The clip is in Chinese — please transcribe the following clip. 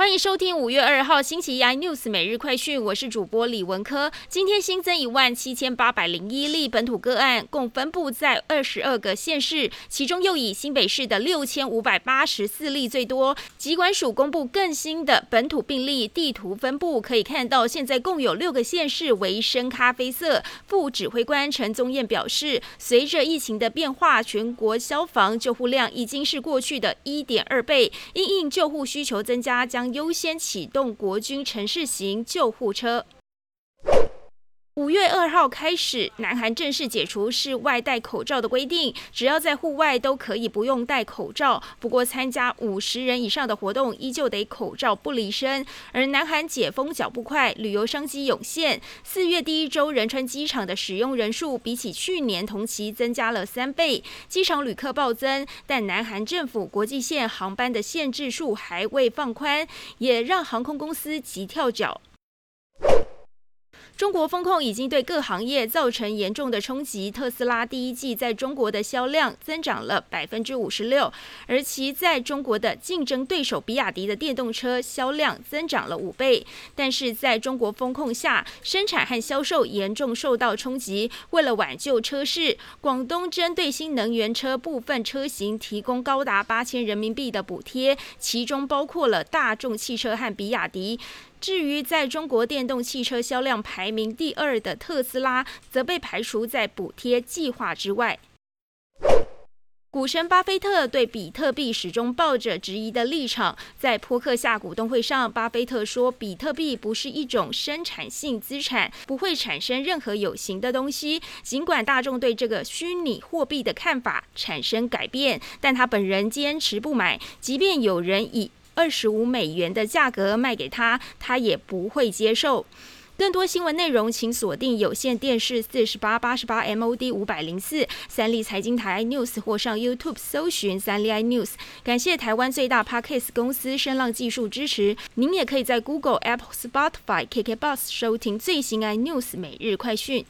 欢迎收听五月二号星期一 iNews 每日快讯，我是主播李文科。今天新增一万七千八百零一例本土个案，共分布在二十二个县市，其中又以新北市的六千五百八十四例最多。疾管署公布更新的本土病例地图分布，可以看到现在共有六个县市为深咖啡色。副指挥官陈宗彦表示，随着疫情的变化，全国消防救护量已经是过去的一点二倍，因应救护需求增加，将优先启动国军城市型救护车。五月二号开始，南韩正式解除室外戴口罩的规定，只要在户外都可以不用戴口罩。不过，参加五十人以上的活动依旧得口罩不离身。而南韩解封脚步快，旅游商机涌现。四月第一周，仁川机场的使用人数比起去年同期增加了三倍，机场旅客暴增。但南韩政府国际线航班的限制数还未放宽，也让航空公司急跳脚。中国风控已经对各行业造成严重的冲击。特斯拉第一季在中国的销量增长了百分之五十六，而其在中国的竞争对手比亚迪的电动车销量增长了五倍。但是在中国风控下，生产和销售严重受到冲击。为了挽救车市，广东针对新能源车部分车型提供高达八千人民币的补贴，其中包括了大众汽车和比亚迪。至于在中国电动汽车销量排名第二的特斯拉，则被排除在补贴计划之外。股神巴菲特对比特币始终抱着质疑的立场。在扑克夏股东会上，巴菲特说，比特币不是一种生产性资产，不会产生任何有形的东西。尽管大众对这个虚拟货币的看法产生改变，但他本人坚持不买，即便有人以。二十五美元的价格卖给他，他也不会接受。更多新闻内容，请锁定有线电视四十八八十八 MOD 五百零四三立财经台 News 或上 YouTube 搜寻三立 iNews。感谢台湾最大 Podcast 公司声浪技术支持。您也可以在 Google、Apple、Spotify、KK Bus 收听最新 iNews 每日快讯。